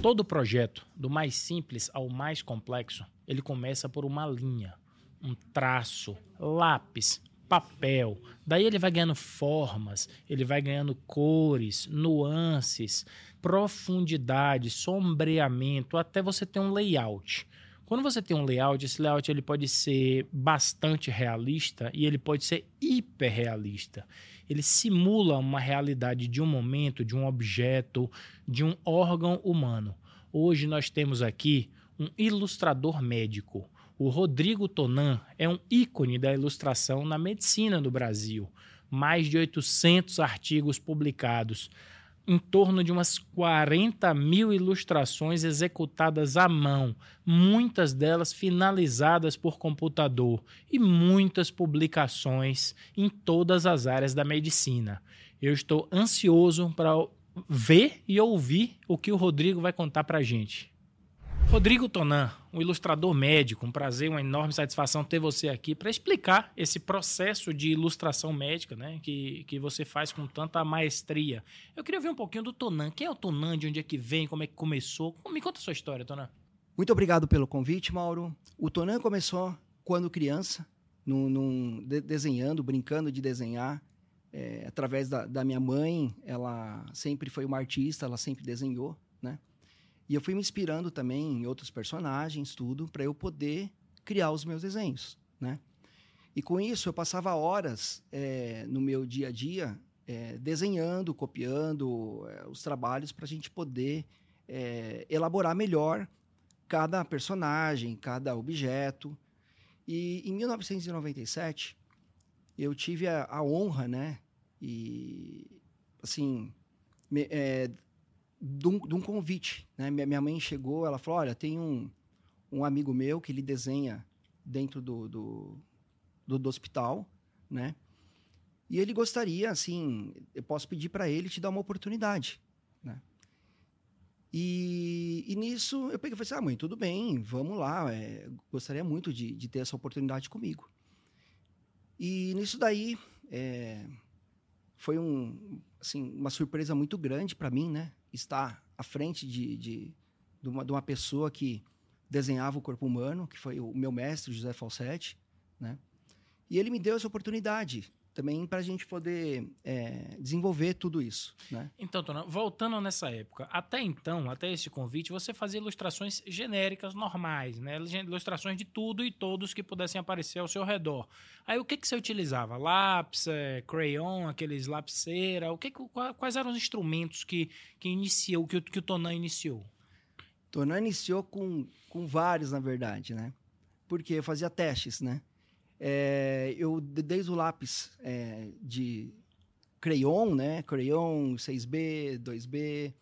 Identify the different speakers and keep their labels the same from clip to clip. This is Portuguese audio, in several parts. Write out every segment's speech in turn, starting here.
Speaker 1: Todo projeto, do mais simples ao mais complexo, ele começa por uma linha, um traço, lápis, papel. Daí ele vai ganhando formas, ele vai ganhando cores, nuances, profundidade, sombreamento, até você ter um layout. Quando você tem um layout, esse layout ele pode ser bastante realista e ele pode ser hiperrealista. Ele simula uma realidade de um momento, de um objeto, de um órgão humano. Hoje nós temos aqui um ilustrador médico. O Rodrigo Tonan é um ícone da ilustração na medicina do Brasil. Mais de 800 artigos publicados em torno de umas 40 mil ilustrações executadas à mão, muitas delas finalizadas por computador e muitas publicações em todas as áreas da medicina. Eu estou ansioso para ver e ouvir o que o Rodrigo vai contar para a gente. Rodrigo Tonan, um ilustrador médico, um prazer, uma enorme satisfação ter você aqui para explicar esse processo de ilustração médica né, que, que você faz com tanta maestria. Eu queria ouvir um pouquinho do Tonan. Quem é o Tonan? De onde é que vem? Como é que começou? Me conta a sua história, Tonan.
Speaker 2: Muito obrigado pelo convite, Mauro. O Tonan começou quando criança, num, num, de, desenhando, brincando de desenhar. É, através da, da minha mãe, ela sempre foi uma artista, ela sempre desenhou, né? E eu fui me inspirando também em outros personagens, tudo, para eu poder criar os meus desenhos, né? E com isso eu passava horas é, no meu dia a dia é, desenhando, copiando é, os trabalhos para a gente poder elaborar melhor cada personagem, cada objeto. E em 1997 eu tive a, a honra, né? E assim, me, de um, de um convite. Né? Minha, mãe chegou, ela falou: Olha, tem um, um amigo meu que ele desenha dentro do, do, do, do hospital, né? E ele gostaria, assim, eu posso pedir para ele te dar uma oportunidade, né? E, e, nisso eu peguei e falei assim, ah, mãe, tudo bem, vamos lá, é, gostaria muito de, de, ter essa oportunidade comigo. E nisso daí é, foi um, assim, uma surpresa muito grande para mim, né? Estar à frente de, de, de, uma, de uma pessoa que desenhava o corpo humano, que foi o meu mestre, José Falsetti, né? E ele me deu essa oportunidade também para a gente poder é, desenvolver tudo isso. Né?
Speaker 1: Então, Tona, voltando nessa época, até então, até esse convite, você fazia ilustrações genéricas normais, né? ilustrações de tudo e todos que pudessem aparecer ao seu redor. Aí o que, que você utilizava? Lápis, é, crayon, aqueles lapiseira? O que, quais eram os instrumentos que, que iniciou, que, que o Tonan iniciou?
Speaker 2: Tonan iniciou com, com vários, na verdade, né? Porque eu fazia testes, né? É, eu, desde o lápis é, de crayon, né? Crayon 6B, 2B,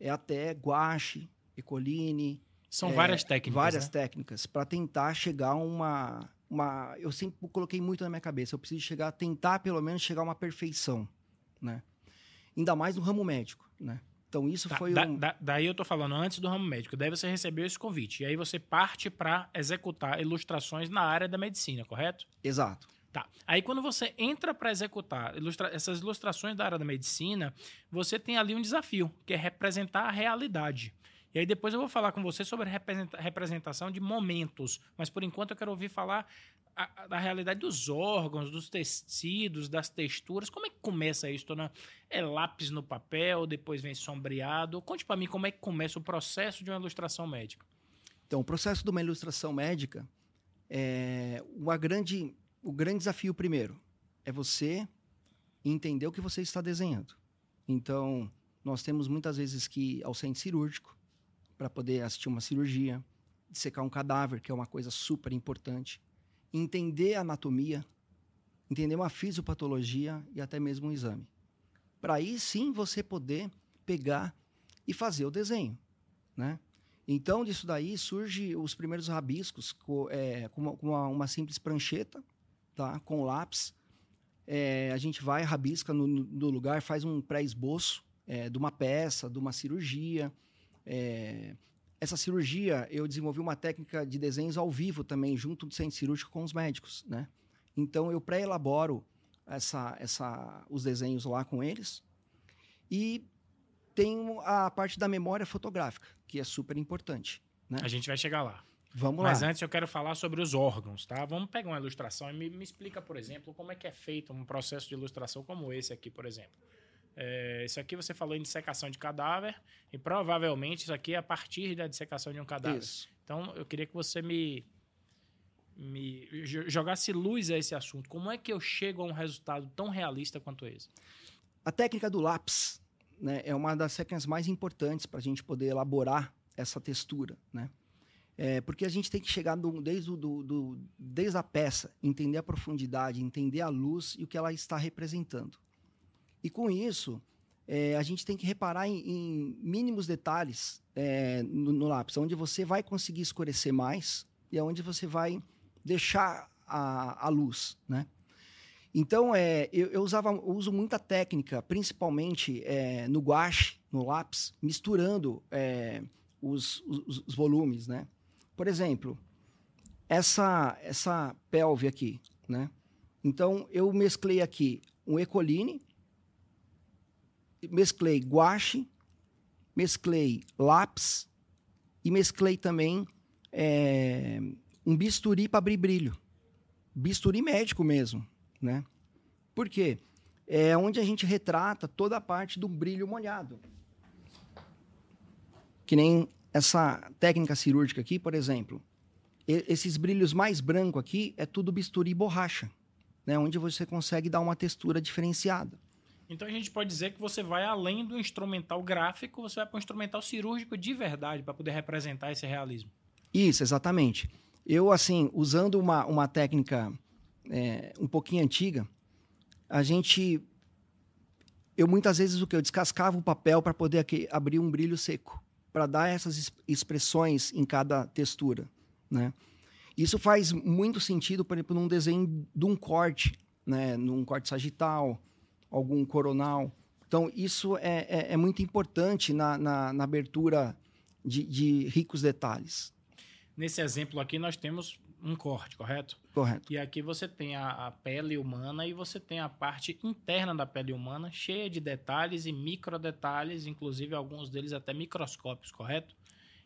Speaker 2: é até guache, ecoline.
Speaker 1: São é, várias técnicas.
Speaker 2: Várias
Speaker 1: né?
Speaker 2: técnicas para tentar chegar a uma, uma. Eu sempre coloquei muito na minha cabeça. Eu preciso chegar, tentar pelo menos chegar a uma perfeição, né? Ainda mais no ramo médico, né? Então isso
Speaker 1: tá,
Speaker 2: foi
Speaker 1: da,
Speaker 2: um...
Speaker 1: da, daí eu tô falando antes do ramo médico. Daí você recebeu esse convite. E aí você parte para executar ilustrações na área da medicina, correto?
Speaker 2: Exato.
Speaker 1: Tá. Aí quando você entra para executar ilustra essas ilustrações da área da medicina, você tem ali um desafio, que é representar a realidade. E aí depois eu vou falar com você sobre representação de momentos. Mas por enquanto eu quero ouvir falar da realidade dos órgãos, dos tecidos, das texturas. Como é que começa isso, Tona? É lápis no papel, depois vem sombreado. Conte para mim como é que começa o processo de uma ilustração médica.
Speaker 2: Então, o processo de uma ilustração médica é uma grande, o grande desafio primeiro é você entender o que você está desenhando. Então, nós temos muitas vezes que ir ao centro cirúrgico para poder assistir uma cirurgia, secar um cadáver, que é uma coisa super importante entender a anatomia, entender uma fisiopatologia e até mesmo um exame. Para aí sim você poder pegar e fazer o desenho, né? Então, disso daí surge os primeiros rabiscos com, é, com, uma, com uma, simples prancheta, tá? com lápis. É, a gente vai, rabisca no, no lugar, faz um pré-esboço é, de uma peça, de uma cirurgia. É, essa cirurgia, eu desenvolvi uma técnica de desenhos ao vivo também, junto do centro cirúrgico com os médicos, né? Então, eu pré-elaboro essa, essa, os desenhos lá com eles e tem a parte da memória fotográfica, que é super importante. Né?
Speaker 1: A gente vai chegar lá.
Speaker 2: Vamos
Speaker 1: Mas
Speaker 2: lá.
Speaker 1: antes eu quero falar sobre os órgãos, tá? Vamos pegar uma ilustração e me, me explica, por exemplo, como é que é feito um processo de ilustração como esse aqui, por exemplo. É, isso aqui você falou em dissecação de cadáver e provavelmente isso aqui é a partir da dissecação de um cadáver.
Speaker 2: Isso.
Speaker 1: Então eu queria que você me, me jo- jogasse luz a esse assunto. Como é que eu chego a um resultado tão realista quanto esse?
Speaker 2: A técnica do lápis né, é uma das técnicas mais importantes para a gente poder elaborar essa textura. Né? É, porque a gente tem que chegar do- desde, o- do, do- desde a peça, entender a profundidade, entender a luz e o que ela está representando. E com isso, é, a gente tem que reparar em, em mínimos detalhes é, no, no lápis, onde você vai conseguir escurecer mais e aonde você vai deixar a, a luz, né? Então, é, eu, eu usava, eu uso muita técnica, principalmente é, no guache, no lápis, misturando é, os, os- os volumes, né? Por exemplo, essa, essa pelve aqui, né? Então, eu mesclei aqui um ecoline, mesclei guache, mesclei lápis e mesclei também é, um bisturi para abrir brilho. Bisturi médico mesmo, né? Por quê? É onde a gente retrata toda a parte do brilho molhado. Que nem essa técnica cirúrgica aqui, por exemplo. E- esses brilhos mais branco aqui é tudo bisturi e borracha, né? Onde você consegue dar uma textura diferenciada.
Speaker 1: Então a gente pode dizer que você vai além do instrumental gráfico, você vai para o instrumental cirúrgico de verdade para poder representar esse realismo.
Speaker 2: Isso, exatamente. Eu, assim, usando uma, uma técnica é, um pouquinho antiga, a gente. Eu muitas vezes o que? Eu descascava o papel para poder aqui, abrir um brilho seco, para dar essas es- expressões em cada textura. Né? Isso faz muito sentido, por exemplo, num desenho de um corte, né? num corte sagital, algum coronal. Então, isso é, é, é muito importante na, na, na abertura de, de ricos detalhes.
Speaker 1: Nesse exemplo aqui nós temos um corte, correto?
Speaker 2: Correto.
Speaker 1: E aqui você tem a, a pele humana e você tem a parte interna da pele humana, cheia de detalhes e micro detalhes, inclusive alguns deles até microscópios, correto?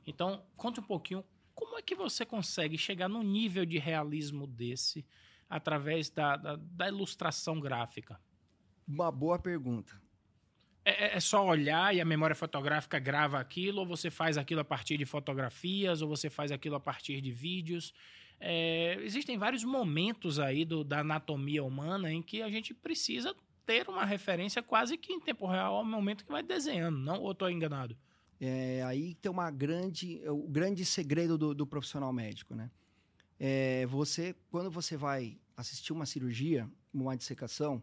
Speaker 1: Então, conta um pouquinho como é que você consegue chegar num nível de realismo desse através da, da, da ilustração gráfica?
Speaker 2: Uma boa pergunta.
Speaker 1: É, é- é só olhar e a memória fotográfica grava aquilo, ou você faz aquilo a partir de fotografias, ou você faz aquilo a partir de vídeos. É, existem vários momentos aí do- da anatomia humana em que a gente precisa ter uma referência quase que em tempo real ao momento que vai desenhando, não? Ou estou enganado?
Speaker 2: É, aí tem uma grande, o grande segredo do, do profissional médico, né? É, você, quando você vai assistir uma cirurgia, uma dissecação,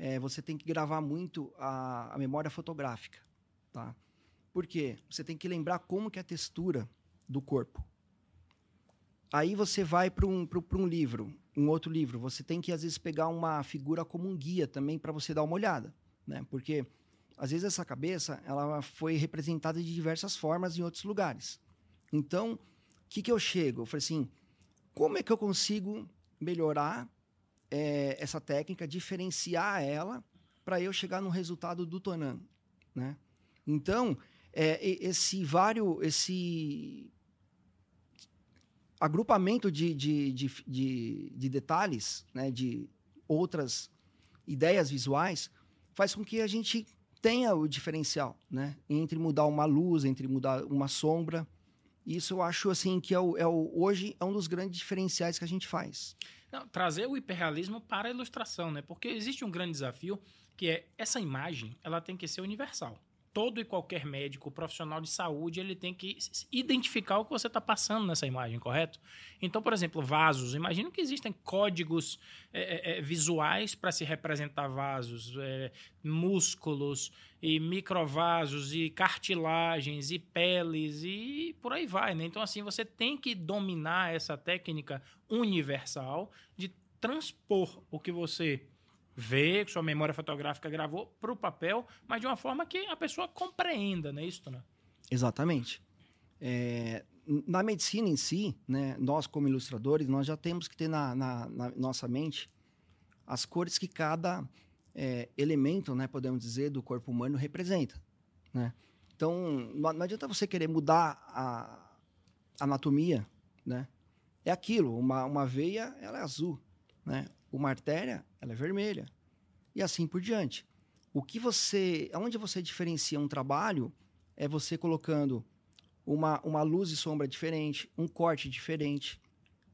Speaker 2: é, você tem que gravar muito a, a memória fotográfica, tá? Por quê? Você tem que lembrar como que é a textura do corpo. Aí você vai para um, um livro, um outro livro. Você tem que, às vezes, pegar uma figura como um guia também para você dar uma olhada, né? Porque às vezes essa cabeça ela foi representada de diversas formas em outros lugares. Então, o que, que eu chego? Eu falei assim, como é que eu consigo melhorar eh, essa técnica, diferenciar ela para eu chegar no resultado do Tonan, né? Então, e- esse vário, esse agrupamento de, de, de, de, de detalhes, né, de outras ideias visuais, faz com que a gente tenha o diferencial, né? Entre mudar uma luz, entre mudar uma sombra. Isso eu acho assim que é o, é o- hoje é um dos grandes diferenciais que a gente faz.
Speaker 1: Não, trazer o hiperrealismo para a ilustração, né? Porque existe um grande desafio que é essa imagem, ela tem que ser universal. Todo e qualquer médico, profissional de saúde, ele tem que identificar o que você está passando nessa imagem, correto? Então, por exemplo, vasos. Imagino que existem códigos é, é, é, visuais para se representar vasos, é, músculos e microvasos e cartilagens e peles e por aí vai, né? Então, assim, você tem que dominar essa técnica universal de transpor o que você vê, que sua memória fotográfica gravou, para o papel, mas de uma forma que a pessoa compreenda, não é isso, né?
Speaker 2: Exatamente. É, na medicina em si, né, nós como ilustradores, nós já temos que ter na, na- na nossa mente as cores que cada é, elemento, né, podemos dizer, do corpo humano representa. né? Então, não não adianta você querer mudar a anatomia, né? É aquilo, uma, uma veia, ela é azul, né? Uma artéria, ela é vermelha. E assim por diante. O que você, onde você diferencia um trabalho é você colocando uma, uma luz e sombra diferente, um corte diferente,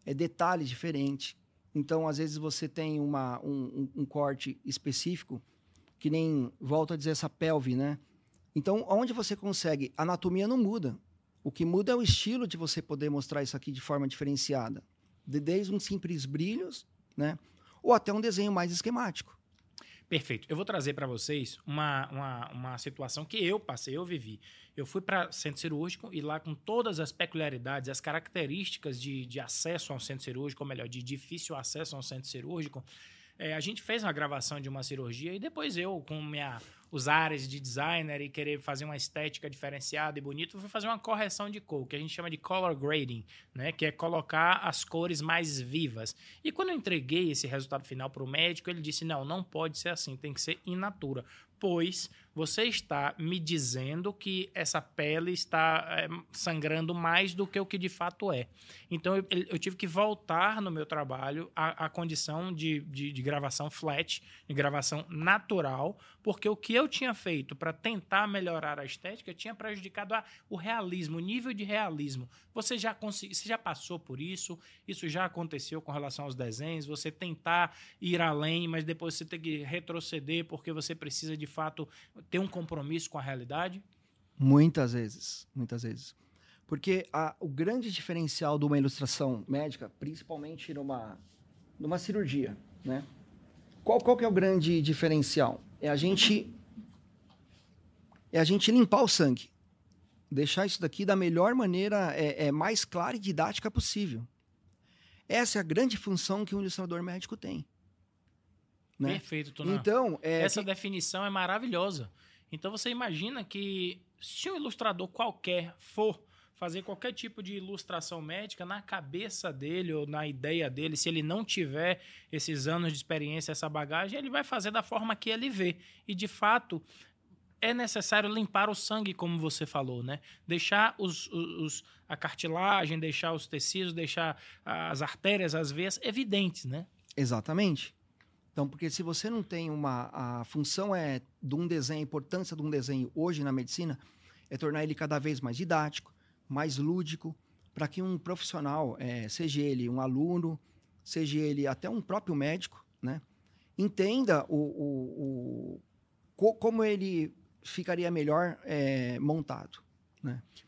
Speaker 2: é detalhes diferentes. Então, às vezes você tem uma, um, um, um corte específico que nem volto a dizer essa pelve, né? Então, onde você consegue, a anatomia não muda. O que muda é o estilo de você poder mostrar isso aqui de forma diferenciada. De- Desde um simples brilhos, né? Ou até um desenho mais esquemático.
Speaker 1: Perfeito. Eu vou trazer para vocês uma, uma, uma situação que eu passei, eu vivi. Eu fui para centro cirúrgico e lá com todas as peculiaridades, as características de, de acesso a um centro cirúrgico, ou melhor, de difícil acesso a um centro cirúrgico, eh, a gente fez uma gravação de uma cirurgia e depois eu, com minha, os ares de designer e querer fazer uma estética diferenciada e bonita, fui fazer uma correção de cor, que a gente chama de color grading, né? que é colocar as cores mais vivas. E quando eu entreguei esse resultado final para o médico, ele disse: não, não pode ser assim, tem que ser in natura. Pois você está me dizendo que essa pele está é, sangrando mais do que o que de fato é. Então eu, eu tive que voltar no meu trabalho à, à condição de, de, de gravação flat, de gravação natural, porque o que eu tinha feito para tentar melhorar a estética tinha prejudicado a, o realismo, o nível de realismo. Você já consegui, você já passou por isso? Isso já aconteceu com relação aos desenhos? Você tentar ir além, mas depois você tem que retroceder porque você precisa de fato ter um compromisso com a realidade?
Speaker 2: Muitas vezes, muitas vezes. Porque a- o grande diferencial de uma ilustração médica, principalmente numa, numa cirurgia, né? Qual, qual que é o grande diferencial? É a gente é a gente limpar o sangue. Deixar isso daqui da melhor maneira, é, é mais clara e didática possível. Essa é a grande função que um ilustrador médico tem. Né?
Speaker 1: Perfeito, Tunan.
Speaker 2: Então, é,
Speaker 1: Essa definição é maravilhosa. Então você imagina que se um ilustrador qualquer for fazer qualquer tipo de ilustração médica na cabeça dele ou na ideia dele, se ele não tiver esses anos de experiência, essa bagagem, ele vai fazer da forma que ele vê. E de fato, é necessário limpar o sangue, como você falou, né? Deixar os, os- a cartilagem, deixar os tecidos, deixar as artérias, as veias evidentes, né?
Speaker 2: Exatamente. Então, porque se você não tem uma. A função é de um desenho, a importância de um desenho hoje na medicina é tornar ele cada vez mais didático, mais lúdico, para que um profissional, eh, seja ele um aluno, seja ele até um próprio médico, né, entenda o, o- o- co- como ele ficaria melhor eh, montado.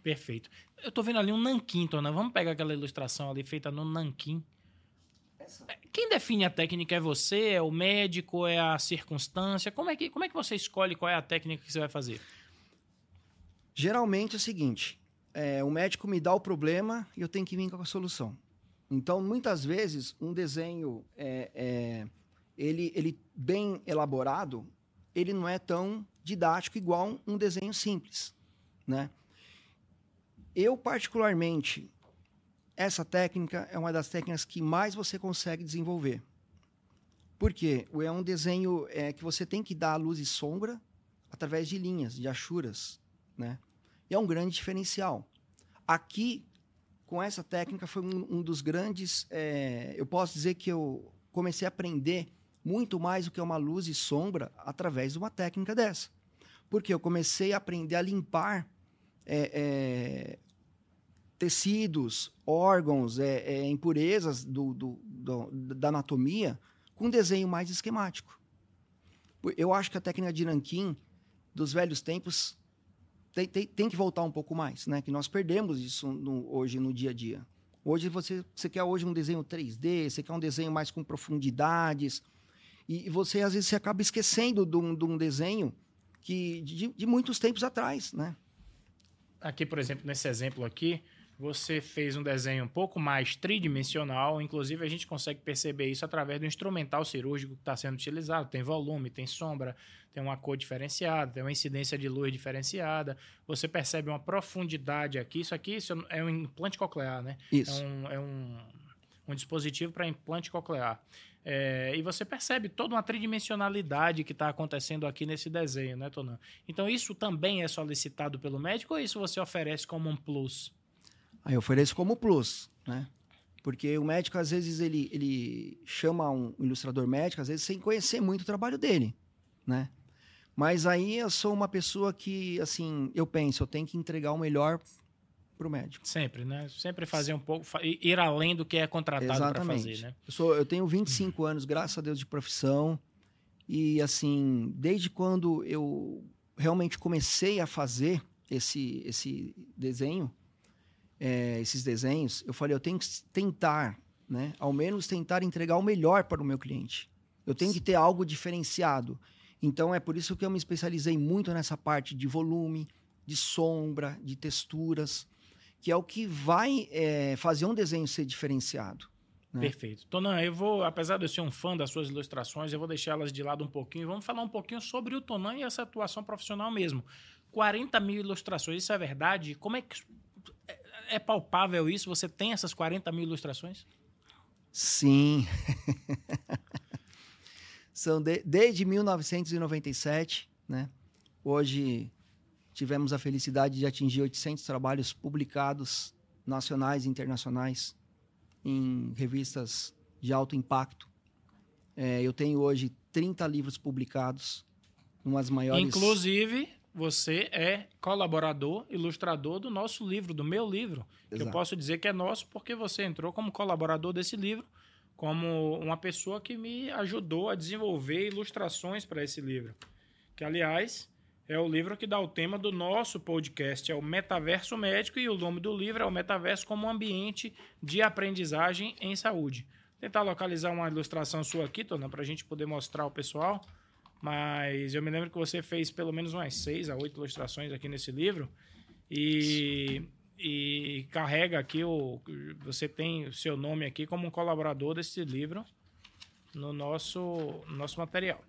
Speaker 1: Perfeito. Eu tô vendo ali um nanquim, Tona. Vamos pegar aquela ilustração ali feita no nanquim. Quem define a técnica é você, é o médico, é a circunstância? Como é que, como é que você escolhe qual é a técnica que você vai fazer?
Speaker 2: Geralmente é o seguinte: é, o médico me dá o problema e eu tenho que vir com a solução. Então, muitas vezes, um desenho é, é, ele, ele bem elaborado, ele não é tão didático igual um desenho simples, né? Eu particularmente essa técnica é uma das técnicas que mais você consegue desenvolver. Por quê? É um desenho é, que você tem que dar luz e sombra através de linhas, de achuras, né? E é um grande diferencial. Aqui, com essa técnica, foi um, um dos grandes. é, eu posso dizer que eu comecei a aprender muito mais do que uma luz e sombra através de uma técnica dessa. Porque eu comecei a aprender a limpar é, é, tecidos, órgãos, é, é, impurezas do, do- do- da anatomia com um desenho mais esquemático. Eu acho que a técnica de Nanquim dos velhos tempos tem, tem, tem que voltar um pouco mais, né? Que nós perdemos isso no- hoje no dia a dia. Hoje você, você quer hoje um desenho 3D, você quer um desenho mais com profundidades, e, e você às vezes você acaba esquecendo de um, de um desenho que de, de muitos tempos atrás, né?
Speaker 1: Aqui, por exemplo, nesse exemplo aqui, você fez um desenho um pouco mais tridimensional. Inclusive, a gente consegue perceber isso através do instrumental cirúrgico que está sendo utilizado. Tem volume, tem sombra, tem uma cor diferenciada, tem uma incidência de luz diferenciada. Você percebe uma profundidade aqui. Isso aqui isso é um implante coclear, né?
Speaker 2: Isso.
Speaker 1: É um, é um, um dispositivo para implante coclear. É, e você percebe toda uma tridimensionalidade que está acontecendo aqui nesse desenho, né, Tonan? Então, isso também é solicitado pelo médico ou isso você oferece como um plus?
Speaker 2: Aí eu ofereço como plus, né? Porque o médico, às vezes, ele, ele chama um ilustrador médico, às vezes, sem conhecer muito o trabalho dele, né? Mas aí eu sou uma pessoa que, assim, eu penso, eu tenho que entregar o melhor para o médico.
Speaker 1: Sempre, né? Sempre fazer um pouco, ir além do que é contratado para fazer, né?
Speaker 2: Eu, sou, eu tenho 25 anos, graças a Deus, de profissão. E, assim, desde quando eu realmente comecei a fazer esse, esse desenho, é, esses desenhos, eu falei, eu tenho que tentar, né? Ao menos tentar entregar o melhor para o meu cliente. Eu tenho que ter algo diferenciado. Então, é por isso que eu me especializei muito nessa parte de volume, de sombra, de texturas que é o que vai é, fazer um desenho ser diferenciado.
Speaker 1: Né? Perfeito. Tonan, eu vou, apesar de eu ser um fã das suas ilustrações, eu vou deixar elas de lado um pouquinho e vamos falar um pouquinho sobre o Tonan e essa atuação profissional mesmo. 40 mil ilustrações, isso é verdade? Como é que. É, palpável isso? Você tem essas 40 mil ilustrações?
Speaker 2: Sim. São de, desde 1997, né? Hoje Tivemos a felicidade de atingir 800 trabalhos publicados, nacionais e internacionais, em revistas de alto impacto. É, eu tenho hoje 30 livros publicados, umas maiores.
Speaker 1: Inclusive, você é colaborador, ilustrador do nosso livro, do meu livro. Que eu posso dizer que é nosso porque você entrou como colaborador desse livro, como uma pessoa que me ajudou a desenvolver ilustrações para esse livro. Que, aliás, é o livro que dá o tema do nosso podcast, é o Metaverso Médico, e o nome do livro é o Metaverso como ambiente de aprendizagem em saúde. Vou tentar localizar uma ilustração sua aqui, Tona, para a gente poder mostrar ao pessoal. Mas eu me lembro que você fez pelo menos umas seis a oito ilustrações aqui nesse livro. E, e carrega aqui o. Você tem o seu nome aqui como um colaborador desse livro no nosso, no nosso material.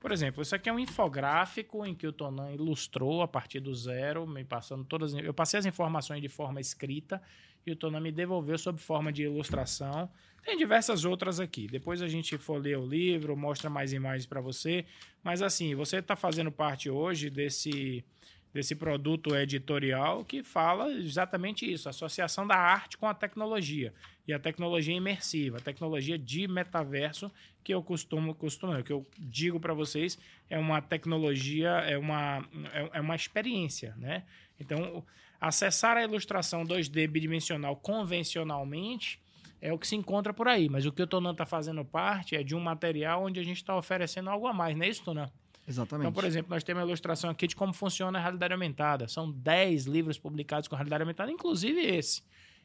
Speaker 1: Por exemplo, isso aqui é um infográfico em que o Tonan ilustrou a partir do zero, me passando todas. Eu passei as informações de forma escrita e o Tonan me devolveu sob forma de ilustração. Tem diversas outras aqui. Depois a gente for ler o livro, mostra mais imagens para você. Mas assim, você está fazendo parte hoje desse desse produto editorial que fala exatamente isso, associação da arte com a tecnologia e a tecnologia imersiva, a tecnologia de metaverso que eu costumo costumo, que eu digo para vocês é uma tecnologia, é uma é, é uma experiência, né? Então, acessar a ilustração 2D bidimensional convencionalmente é o que se encontra por aí, mas o que o Tonan está fazendo parte é de um material onde a gente está oferecendo algo a mais, não é isso, Tonan?
Speaker 2: Exatamente.
Speaker 1: Então, por exemplo, nós temos uma ilustração aqui de como funciona a realidade aumentada. São 10 livros publicados com realidade aumentada, inclusive esse.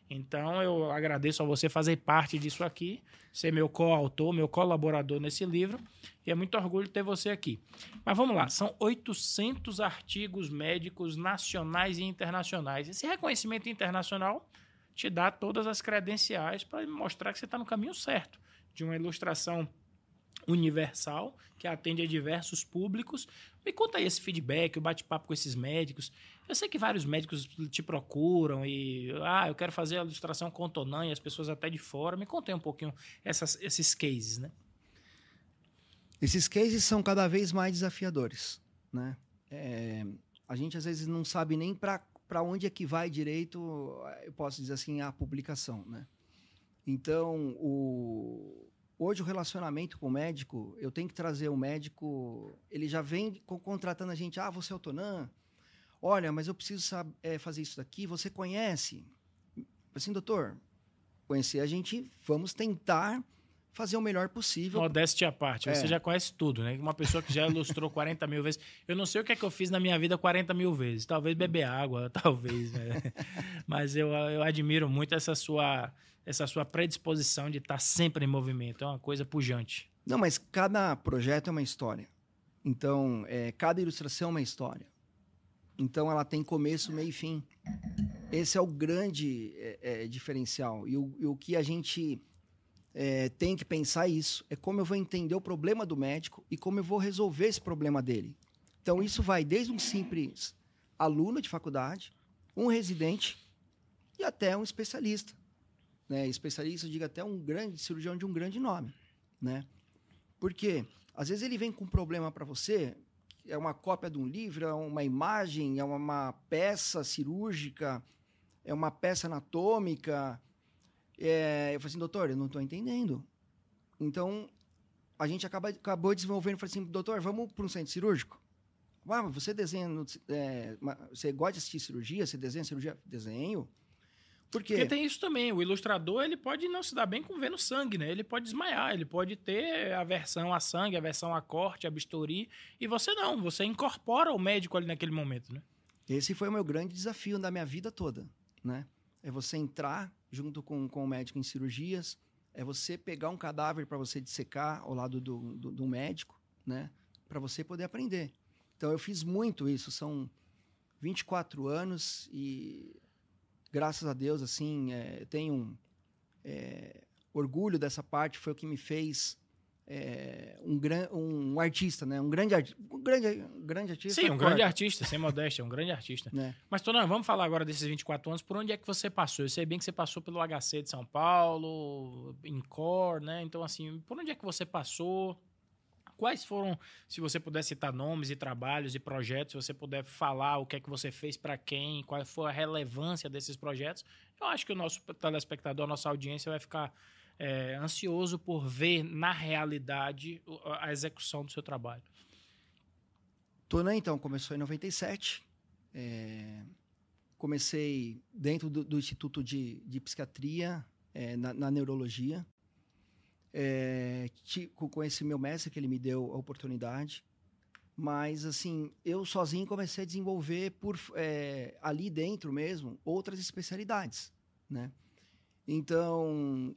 Speaker 1: Então, eu agradeço a você fazer parte disso aqui, ser meu coautor, meu colaborador nesse livro. E é muito orgulho ter você aqui. Mas vamos lá, são 800 artigos médicos nacionais e internacionais. Esse reconhecimento internacional te dá todas as credenciais para mostrar que você está no caminho certo de uma ilustração universal, que atende a diversos públicos. Me conta aí esse feedback, o bate-papo com esses médicos. Eu sei que vários médicos te procuram e, ah, eu quero fazer a ilustração com Tonan e as pessoas até de fora. Me conta aí um pouquinho essas, esses cases, né?
Speaker 2: Esses cases são cada vez mais desafiadores, né? É, a gente às vezes não sabe nem para onde é que vai direito, eu posso dizer assim, a publicação, né? Então, o, Hoje o relacionamento com o médico, eu tenho que trazer o médico, ele já vem contratando a gente, ah, você é o Tonan? Olha, mas eu preciso saber, é, fazer isso daqui, você conhece? Assim, doutor, conhecer a gente, vamos tentar fazer o melhor possível.
Speaker 1: Modéstia à parte, você é. já conhece tudo, né? Uma pessoa que já ilustrou 40 mil vezes. Eu não sei o que é que eu fiz na minha vida 40 mil vezes. Talvez beber água, talvez, né? Mas eu, eu admiro muito essa sua essa sua predisposição de estar sempre em movimento. É uma coisa pujante.
Speaker 2: Não, mas cada projeto é uma história. Então, é, cada ilustração é uma história. Então, ela tem começo, meio e fim. Esse é o grande é, é, diferencial. E o, e o, que a gente é, tem que pensar isso. É como eu vou entender o problema do médico e como eu vou resolver esse problema dele. Então, isso vai desde um simples aluno de faculdade, um residente e até um especialista né, especialista, diga até um grande cirurgião de um grande nome. né? Porque às vezes ele vem com um problema para você, é uma cópia de um livro, é uma imagem, é uma peça cirúrgica, é uma peça anatômica. É, eu falei assim, doutor, eu não estou entendendo. Então, a gente acaba, acabou desenvolvendo, falei assim, doutor, vamos para um centro cirúrgico? Ah, você desenha, é, você gosta de assistir cirurgia? Você desenha cirurgia? Desenho.
Speaker 1: Por quê? Porque tem isso também. O ilustrador ele pode não se dar bem com vendo sangue, né? Ele pode desmaiar, ele pode ter aversão a sangue, aversão a corte, a bisturi. E você não, você incorpora o médico ali naquele momento, né?
Speaker 2: Esse foi o meu grande desafio da minha vida toda, né? É você entrar junto com, com o médico em cirurgias, é você pegar um cadáver para você dissecar ao lado do, do, do médico, né? Para você poder aprender. Então eu fiz muito isso, são 24 anos e graças a Deus, assim, é, tenho é, orgulho dessa parte, foi o que me fez é, um, gran, um artista, né? Um grande, um grande, um grande artista.
Speaker 1: Sim, um grande artista, sem modéstia, um grande artista.
Speaker 2: É.
Speaker 1: Mas, Tonan, vamos falar agora desses 24 anos. Por onde é que você passou? Eu sei bem que você passou pelo HC de São Paulo, em Cor, né? Então, assim, por onde é que você passou? Quais foram, se você puder citar nomes e trabalhos e projetos, se você puder falar o que é que você fez para quem, qual foi a relevância desses projetos, eu acho que o nosso telespectador, a nossa audiência vai ficar é, ansioso por ver na realidade a execução do seu trabalho.
Speaker 2: Tona, então, começou em 97. É, comecei dentro do, do Instituto de, de Psiquiatria, é, na, na, neurologia. É, esse meu mestre que ele me deu a oportunidade. Mas, assim, eu sozinho comecei a desenvolver por é, ali dentro mesmo outras especialidades, né? Então,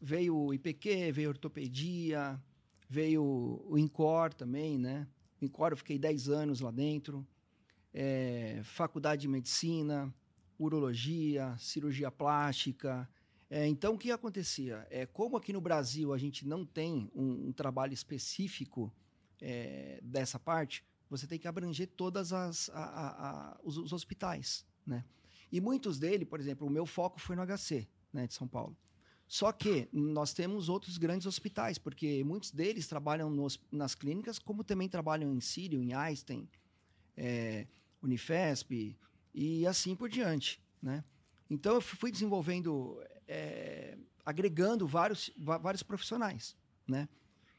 Speaker 2: veio o IPQ, veio ortopedia, veio o INCOR também, né? O INCOR eu fiquei 10 anos lá dentro. É, faculdade de medicina, urologia, cirurgia plástica, é, então, o que acontecia? É, como aqui no Brasil a gente não tem um, um trabalho específico é, dessa parte, você tem que abranger todas as a, a, a, os, os, hospitais, né? E muitos deles, por exemplo, o meu foco foi no HC, né, de São Paulo. Só que nós temos outros grandes hospitais, porque muitos deles trabalham nos, nas clínicas, como também trabalham em Sírio, em Einstein, é, Unifesp e assim por diante, né? Então eu fui desenvolvendo é, agregando vários, vários profissionais, né?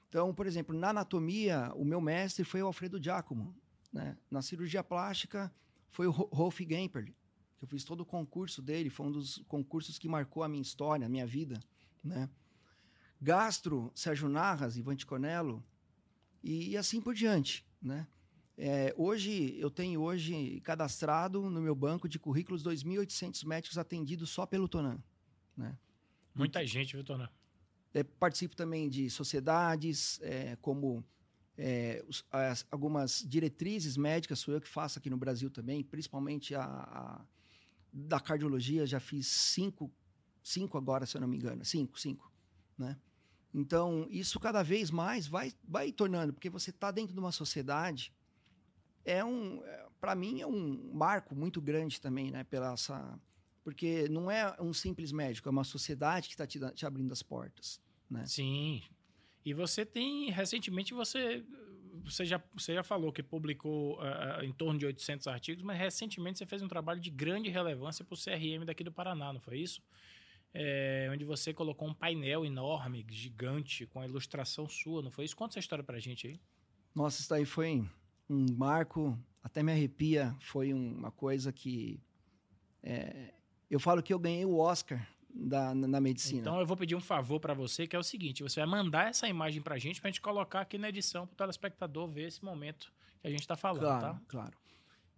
Speaker 2: Então, por exemplo, na anatomia, o meu mestre foi o Alfredo Giacomo, né? Na cirurgia plástica, foi o Rolf Gemperle, que eu fiz todo o concurso dele, foi um dos concursos que marcou a minha história, a minha vida, né? Gastro, Sérgio Narras, Ivan Ticonello, e, e assim por diante, né? É, hoje, eu tenho hoje cadastrado no meu banco de currículos 2.800 médicos atendidos só pelo Tonan. Né?
Speaker 1: Muita gente, viu, Tona?
Speaker 2: É, participo também de sociedades, é, como é, as, algumas diretrizes médicas, sou eu que faço aqui no Brasil também, principalmente a, a, da cardiologia, já fiz cinco, cinco agora, se eu não me engano, cinco, cinco, né? Então, isso cada vez mais vai, vai tornando, porque você está dentro de uma sociedade, é um, é, para mim, é um marco muito grande também, né? Pela essa, porque não é um simples médico, é uma sociedade que está te, te, abrindo as portas. Né?
Speaker 1: Sim. E você tem, recentemente, você, você, já, você já falou que publicou uh, em torno de 800 artigos, mas recentemente você fez um trabalho de grande relevância para o CRM daqui do Paraná, não foi isso? É, onde você colocou um painel enorme, gigante, com a ilustração sua, não foi isso? Conta essa história para a gente aí.
Speaker 2: Nossa, isso daí foi um marco, até me arrepia, foi uma coisa que é, eu falo que eu ganhei o Oscar da, na, na medicina.
Speaker 1: Então eu vou pedir um favor para você, que é o seguinte: você vai mandar essa imagem para a gente, para a gente colocar aqui na edição para o telespectador ver esse momento que a gente está falando,
Speaker 2: claro,
Speaker 1: tá?
Speaker 2: Claro.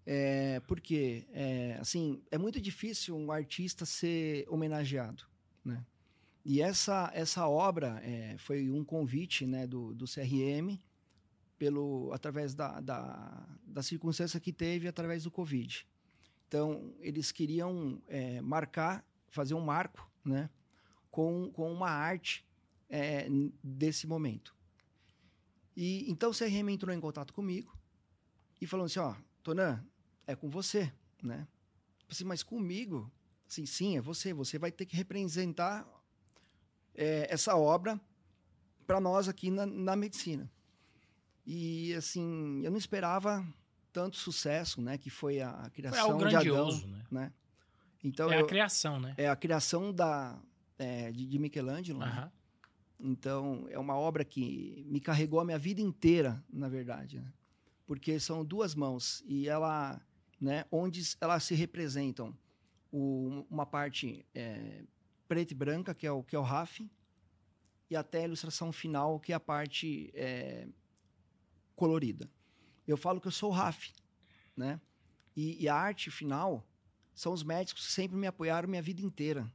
Speaker 2: É, porque, é, assim, é muito difícil um artista ser homenageado, né? E essa, essa obra é, foi um convite né, do, do CRM, pelo, através da, da, da circunstância que teve através do Covid. Então, eles queriam é, marcar, fazer um marco, né? Com, com uma arte é, desse momento. E então o CRM entrou em contato comigo e falou assim, ó, Tonan, é com você, né? Assim, mas comigo? Assim, sim, é você. Você vai ter que representar é, essa obra para nós aqui na, na, medicina. E assim, eu não esperava tanto sucesso, né? Que foi a, criação
Speaker 1: foi
Speaker 2: de Adão,
Speaker 1: né?
Speaker 2: né? Então
Speaker 1: é
Speaker 2: eu,
Speaker 1: a criação, né?
Speaker 2: É a criação da é, de, de, Michelangelo. Né? Então é uma obra que me carregou a minha vida inteira, na verdade, né? porque são duas mãos e ela, né? Onde elas se representam o, uma parte é, preta e branca que é o que é o RAF e até a ilustração final que é a parte é, colorida. Eu falo que eu sou o RAF, né? E, e, a arte final são os médicos que sempre me apoiaram minha vida inteira,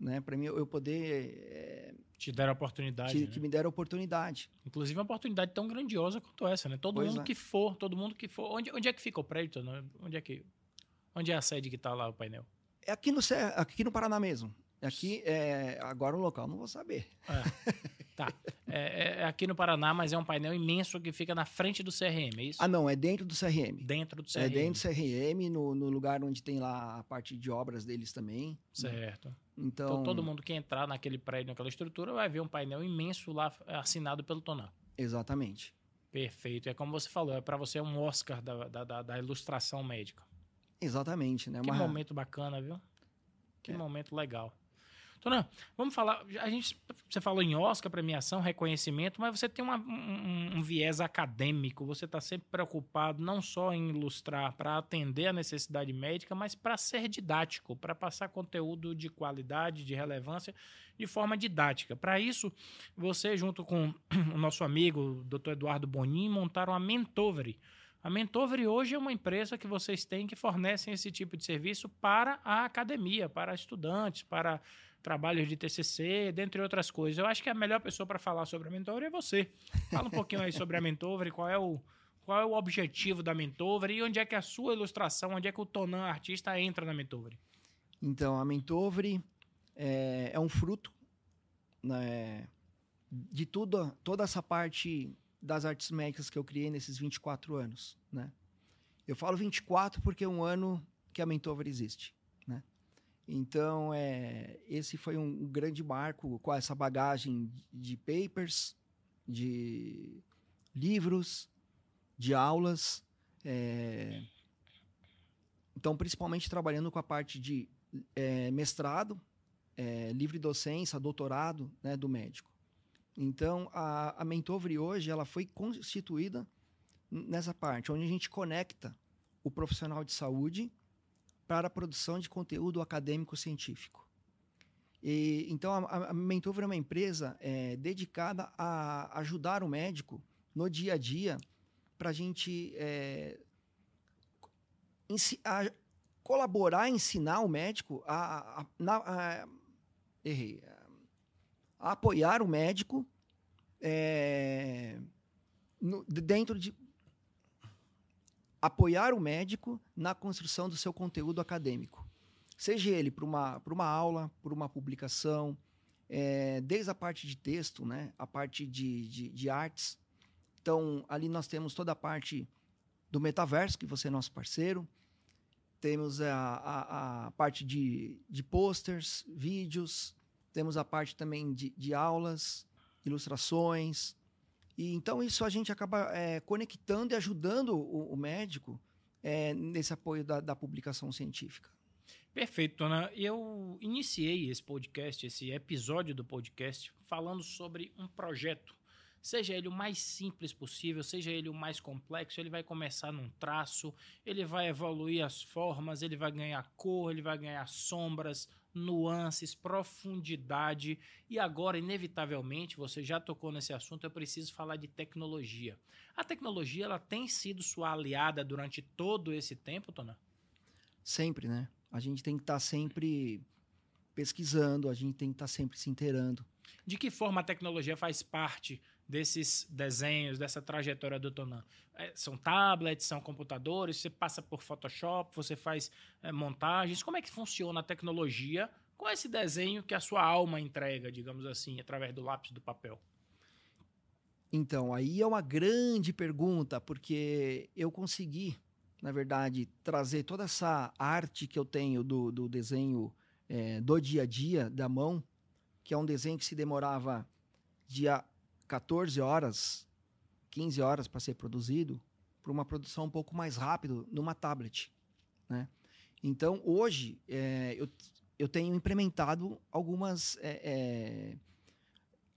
Speaker 2: né? Para mim eu poder é,
Speaker 1: te deram a oportunidade,
Speaker 2: te,
Speaker 1: né?
Speaker 2: que me deram a oportunidade.
Speaker 1: Inclusive uma oportunidade tão grandiosa quanto essa, né? Todo pois mundo é. que for, todo mundo que for, onde, onde é que fica o prédio? Né? Onde é que onde é a sede que está lá o painel?
Speaker 2: É aqui no aqui no Paraná mesmo. Aqui é agora o local não vou saber.
Speaker 1: É. Tá. É, é, é, aqui no Paraná, mas é um painel imenso que fica na frente do CRM, é isso?
Speaker 2: Ah, não, é dentro do CRM.
Speaker 1: Dentro do CRM.
Speaker 2: É dentro do CRM, no, no lugar onde tem lá a parte de obras deles também. Né?
Speaker 1: Certo. Então... então... todo mundo que entrar naquele prédio, naquela estrutura, vai ver um painel imenso lá assinado pelo Tonan.
Speaker 2: Exatamente.
Speaker 1: Perfeito. É como você falou, é para você um Oscar da, da, da, da ilustração médica.
Speaker 2: Exatamente, né?
Speaker 1: Que Uma... momento bacana, viu? Que é. momento legal. Tonan, vamos falar. A gente, você falou em Oscar, premiação, reconhecimento, mas você tem uma, um, um, viés acadêmico. Você está sempre preocupado não só em ilustrar para atender a necessidade médica, mas para ser didático, para passar conteúdo de qualidade, de relevância, de forma didática. Para isso, você, junto com o nosso amigo, o Dr. Eduardo Bonin, montaram a Mentovery. A Mentovery hoje é uma empresa que vocês têm que fornecem esse tipo de serviço para a academia, para estudantes, para trabalhos de TCC, dentre outras coisas. Eu acho que a melhor pessoa para falar sobre a Mentover é você. Fala um pouquinho aí sobre a Mentover, qual é o qual é o objetivo da Mentover e onde é que a sua ilustração, onde é que o Tonan artista entra na Mentover?
Speaker 2: Então, a Mentover é, é um fruto né, de tudo, toda essa parte das artes médicas que eu criei nesses 24 anos, né? Eu falo 24 porque é um ano que a Mentover existe. Então, é, esse foi um grande marco com essa bagagem de papers, de livros, de aulas. É, então, principalmente trabalhando com a parte de é, mestrado, é, livre docência, doutorado né, do médico. Então, a, a hoje ela foi constituída nessa parte, onde a gente conecta o profissional de saúde para a produção de conteúdo acadêmico científico. E, então, a, a Mentover é uma empresa é, dedicada a ajudar o médico no dia a dia para a gente é, a colaborar, ensinar o médico a, a, errei, a apoiar o médico é, no, dentro de apoiar o médico na construção do seu conteúdo acadêmico. Seja ele para uma, uma aula, por uma publicação, é, desde a parte de texto, né, a parte de, de, de, artes. Então, ali nós temos toda a parte do metaverso, que você é nosso parceiro. Temos a, a, a parte de, de posters, vídeos. Temos a parte também de, de aulas, ilustrações, e então isso a gente acaba é, conectando e ajudando o, o médico é, nesse apoio da, da, publicação científica.
Speaker 1: Perfeito, Ana. Eu iniciei esse podcast, esse episódio do podcast, falando sobre um projeto. Seja ele o mais simples possível, seja ele o mais complexo, ele vai começar num traço, ele vai evoluir as formas, ele vai ganhar cor, ele vai ganhar sombras, nuances, profundidade. E agora, inevitavelmente, você já tocou nesse assunto, eu preciso falar de tecnologia. A tecnologia ela tem sido sua aliada durante todo esse tempo, Tona?
Speaker 2: Sempre, né? A gente tem que estar tá sempre pesquisando, a gente tem que estar tá sempre se inteirando.
Speaker 1: De que forma a tecnologia faz parte desses desenhos, dessa trajetória do Tonan? É, são tablets, são computadores, você passa por Photoshop, você faz é, montagens. Como é que funciona a tecnologia com esse desenho que a sua alma entrega, digamos assim, através do lápis do papel?
Speaker 2: Então, aí é uma grande pergunta, porque eu consegui, na verdade, trazer toda essa arte que eu tenho do, do desenho é, do dia a dia, da mão, que é um desenho que se demorava de 14 horas, 15 horas para ser produzido, para uma produção um pouco mais rápido numa tablet, né? Então, hoje, é, eu, eu tenho implementado algumas, é, é,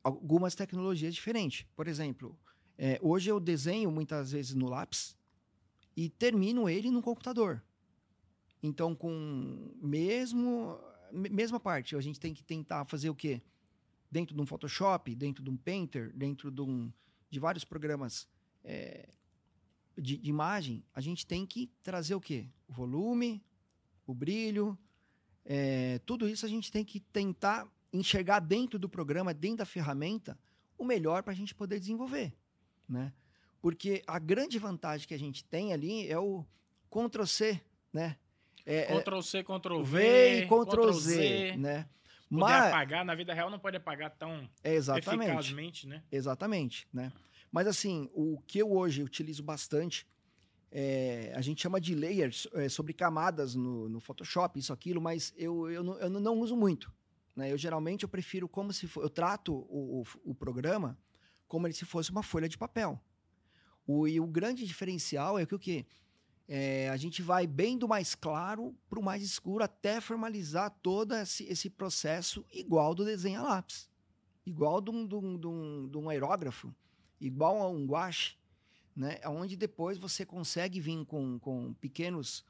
Speaker 2: algumas tecnologias diferentes. Por exemplo, é, hoje eu desenho muitas vezes no lápis e termino ele no computador. Então, com mesmo mesma parte, a gente tem que tentar fazer o quê? Dentro de um Photoshop, dentro de um Painter, dentro de, um, de vários programas é, de, de, imagem, a gente tem que trazer o quê? O volume, o brilho, é, tudo isso a gente tem que tentar enxergar dentro do programa, dentro da ferramenta, o melhor para a gente poder desenvolver, né? Porque a grande vantagem que a gente tem ali é o Ctrl C, né?
Speaker 1: É, é Ctrl C, Ctrl
Speaker 2: V, v e Ctrl, Ctrl Z, Z, né?
Speaker 1: Poder Mas, apagar, na vida real não pode apagar tão
Speaker 2: exatamente,
Speaker 1: eficazmente, né?
Speaker 2: Exatamente, né? Mas assim, o que eu hoje utilizo bastante, é, a gente chama de layers, é, sobre camadas no, no, Photoshop, isso, aquilo, mas eu, eu, não, eu não uso muito. Né? Eu geralmente eu prefiro como se for, eu trato o, o, o programa como se fosse uma folha de papel. O, e o grande diferencial é que o que é, a gente vai bem do mais claro para o mais escuro até formalizar todo esse, esse processo igual do desenho a lápis, igual de um, de um, de um, de um aerógrafo, igual a um guache, né? onde depois você consegue vir com, com pequenos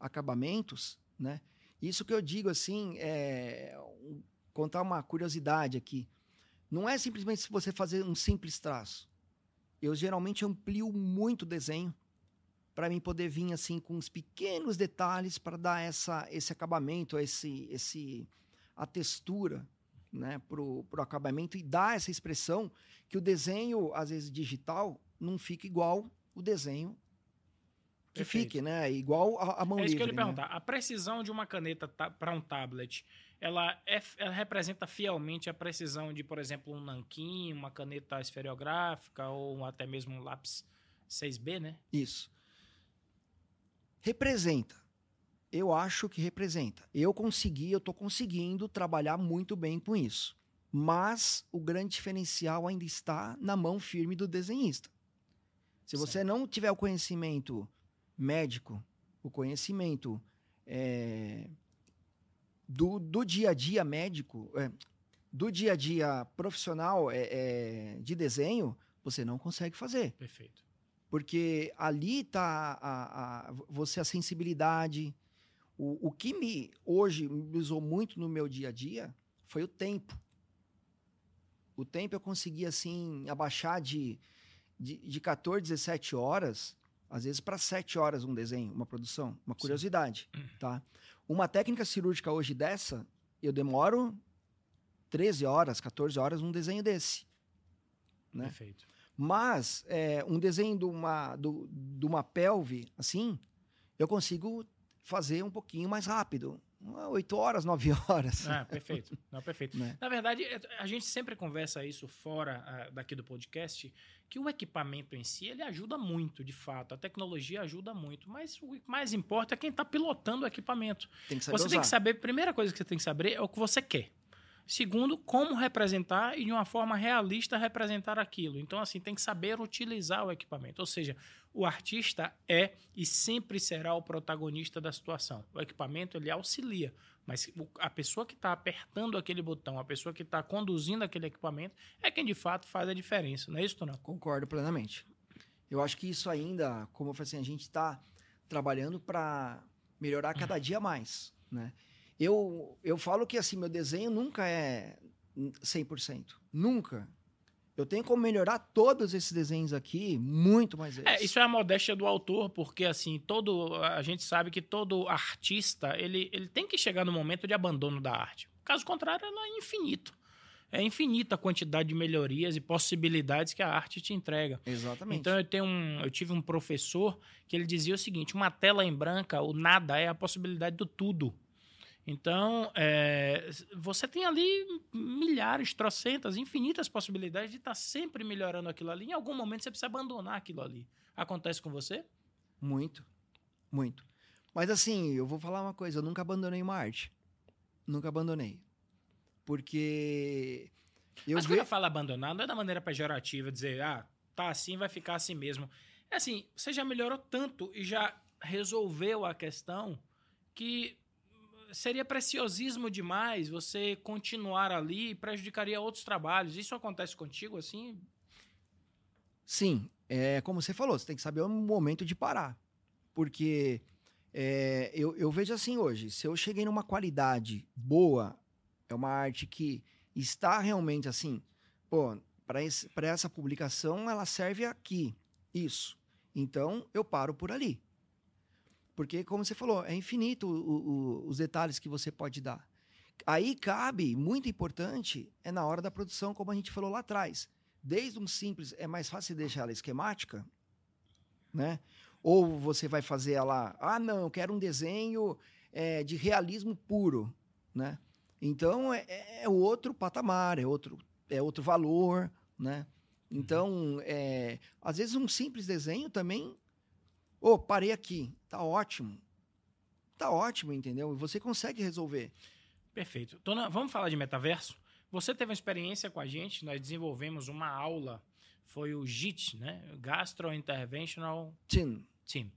Speaker 2: acabamentos. Né? Isso que eu digo assim, é, contar uma curiosidade aqui. Não é simplesmente você fazer um simples traço. Eu geralmente amplio muito o desenho para mim poder vir assim com uns pequenos detalhes para dar essa, esse acabamento, esse, esse, a textura né, pro, pro acabamento e dar essa expressão que o desenho, às vezes digital, não fica igual o desenho que Perfeito. fique, né? Igual a, a mão livre. É
Speaker 1: isso que eu
Speaker 2: lhe
Speaker 1: né? perguntar. A precisão de uma caneta para um tablet, ela, é, ela representa fielmente a precisão de, por exemplo, um nanquim, uma caneta esferográfica ou até mesmo um lápis 6B, né?
Speaker 2: Isso. Representa. Eu acho que representa. Eu consegui, eu estou conseguindo trabalhar muito bem com isso. Mas o grande diferencial ainda está na mão firme do desenhista. Se você não tiver o conhecimento médico, o conhecimento é, do, do dia a dia médico, é, do dia a dia profissional é, é de desenho, você não consegue fazer.
Speaker 1: Perfeito.
Speaker 2: Porque ali está a, a, você a sensibilidade. O, o que me hoje me usou muito no meu dia a dia foi o tempo. O tempo eu consegui assim abaixar de, de, de 14, 17 horas, às vezes para 7 horas um desenho, uma produção, uma curiosidade, Sim. tá? Uma técnica cirúrgica hoje dessa, eu demoro 13 horas, 14 horas um desenho desse. Né?
Speaker 1: Perfeito.
Speaker 2: Mas é, um desenho de uma, do, de uma pelve, assim, eu consigo fazer um pouquinho mais rápido. Oito horas, nove horas.
Speaker 1: Ah, perfeito. Não, perfeito. Né? Na verdade, é, a gente sempre conversa isso fora uh, daqui do podcast, que o equipamento em si, ele ajuda muito, de fato. A tecnologia ajuda muito, mas o que mais importa é quem está pilotando o equipamento.
Speaker 2: Tem que saber
Speaker 1: você
Speaker 2: usar.
Speaker 1: tem que saber, a primeira coisa que você tem que saber é o que você quer. Segundo, como representar e de uma forma realista representar aquilo. Então, assim, tem que saber utilizar o equipamento. Ou seja, o artista é e sempre será o protagonista da situação. O equipamento ele auxilia, mas a pessoa que está apertando aquele botão, a pessoa que está conduzindo aquele equipamento, é quem de fato faz a diferença. Não é isso, não?
Speaker 2: Concordo plenamente. Eu acho que isso ainda, como eu falei assim, a gente está trabalhando para melhorar cada dia mais, né? Eu, eu falo que assim, meu desenho nunca é 100%. Nunca. Eu tenho como melhorar todos esses desenhos aqui muito mais
Speaker 1: vezes. É, isso é a modéstia do autor, porque assim, todo a gente sabe que todo artista, ele, ele tem que chegar no momento de abandono da arte. Caso contrário, ela é infinito. É infinita a quantidade de melhorias e possibilidades que a arte te entrega.
Speaker 2: Exatamente.
Speaker 1: Então eu tenho um, eu tive um professor que ele dizia o seguinte: uma tela em branca, o nada é a possibilidade do tudo. Então, é, você tem ali milhares, trocentas, infinitas possibilidades de estar tá sempre melhorando aquilo ali. Em algum momento você precisa abandonar aquilo ali. Acontece com você?
Speaker 2: Muito, muito. Mas assim, eu vou falar uma coisa: eu nunca abandonei uma arte. Nunca abandonei. Porque
Speaker 1: Eu Mas ve... quando eu falo abandonar, não é da maneira pejorativa, dizer, ah, tá assim, vai ficar assim mesmo. É assim, você já melhorou tanto e já resolveu a questão que seria preciosismo demais você continuar ali e prejudicaria outros trabalhos. Isso acontece contigo assim?
Speaker 2: Sim, é como você falou, você tem que saber o momento de parar. Porque é, eu, eu vejo assim hoje, se eu cheguei numa qualidade boa, é uma arte que está realmente assim, pô, para essa publicação ela serve aqui, isso. Então eu paro por ali. Porque, como você falou, é infinito o, o, os detalhes que você pode dar. Aí cabe, muito importante, é na hora da produção, como a gente falou lá atrás. Desde um simples, é mais fácil deixar ela esquemática, né? Ou você vai fazer ela, ah, não, eu quero um desenho é, de realismo puro, né? Então é, é, outro patamar, é outro, é outro valor, né? Então, é, às vezes um simples desenho também Ô, oh, parei aqui. Tá ótimo. Tá ótimo, entendeu? Você consegue resolver.
Speaker 1: Perfeito. Dona, vamos falar de metaverso? Você teve uma experiência com a gente, nós desenvolvemos uma aula, foi o GIT, né? Gastrointerventional Team. Team.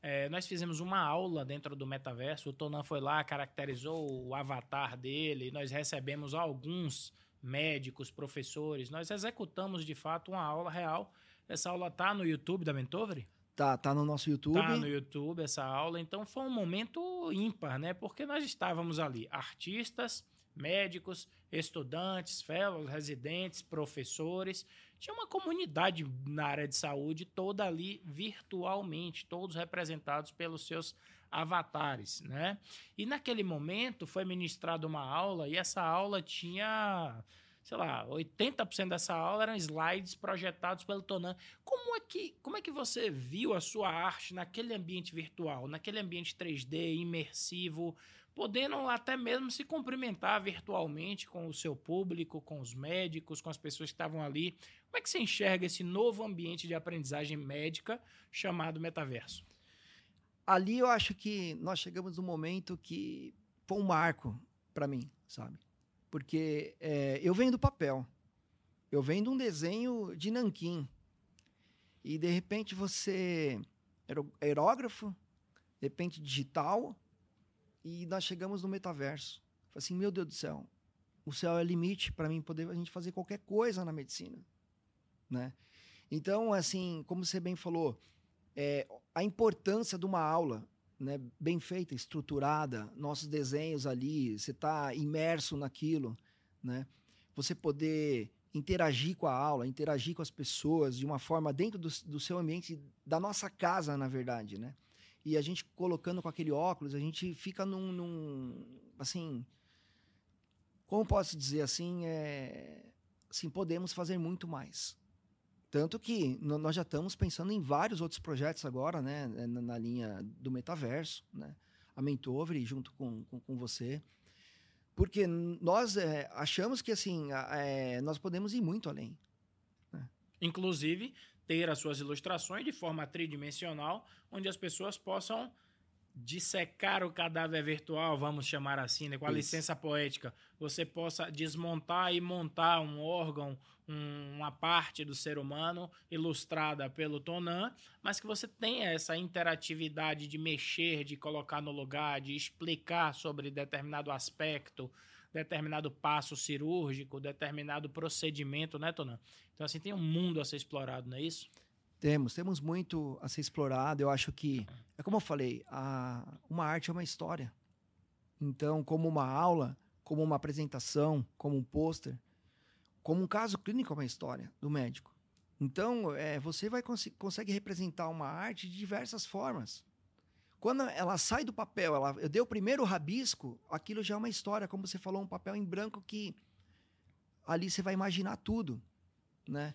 Speaker 1: É, nós fizemos uma aula dentro do metaverso, o Tonan foi lá, caracterizou o avatar dele, nós recebemos alguns médicos, professores, nós executamos de fato uma aula real. Essa aula está no YouTube da Mentovery?
Speaker 2: Tá, tá no nosso YouTube.
Speaker 1: Tá no YouTube essa aula. Então foi um momento ímpar, né? Porque nós estávamos ali, artistas, médicos, estudantes, fellows, residentes, professores. Tinha uma comunidade na área de saúde toda ali virtualmente, todos representados pelos seus avatares, né? E naquele momento foi ministrada uma aula e essa aula tinha sei lá, 80% dessa aula eram slides projetados pelo Tonan. Como é que, como é que você viu a sua arte naquele ambiente virtual, naquele ambiente 3D imersivo, podendo até mesmo se cumprimentar virtualmente com o seu público, com os médicos, com as pessoas que estavam ali? Como é que você enxerga esse novo ambiente de aprendizagem médica chamado metaverso?
Speaker 2: Ali eu acho que nós chegamos num momento que foi um marco para mim, sabe? Porque é, eu venho do papel. Eu venho de um desenho de nanquim. E de repente você aerógrafo, de repente digital, e nós chegamos no metaverso. Falei assim, meu Deus do céu, o céu é limite para mim poder a gente fazer qualquer coisa na medicina, né? Então, assim, como você bem falou, é, a importância de uma aula né, bem feita, estruturada, nossos desenhos ali, você está imerso naquilo, né? Você poder interagir com a aula, interagir com as pessoas de uma forma dentro do, do seu ambiente, da nossa casa, na verdade, né? E a gente colocando com aquele óculos, a gente fica num, num assim, como posso dizer assim, é, assim, podemos fazer muito mais, tanto que nós já estamos pensando em vários outros projetos agora, né? Na, na linha do metaverso, né? A Mentovery junto com, com, com você. Porque nós é, achamos que, assim, é, nós podemos ir muito além.
Speaker 1: Né? Inclusive, ter as suas ilustrações de forma tridimensional, onde as pessoas possam dissecar o cadáver virtual, vamos chamar assim, né, com a Isso. licença poética, você possa desmontar e montar um órgão, um, uma parte do ser humano ilustrada pelo Tonan, mas que você tenha essa interatividade de mexer, de colocar no lugar, de explicar sobre determinado aspecto, determinado passo cirúrgico, determinado procedimento, né, Tonan? Então, assim, tem um mundo a ser explorado, não é isso?
Speaker 2: Temos, temos muito a ser explorado. Eu acho que, é como eu falei, a, uma arte é uma história. Então, como uma aula, como uma apresentação, como um pôster, como um caso clínico é uma história do médico. Então, é, você vai cons consegue representar uma arte de diversas formas. Quando ela sai do papel, ela, eu dei o primeiro rabisco, aquilo já é uma história, como você falou, um papel em branco que ali você vai imaginar tudo, né?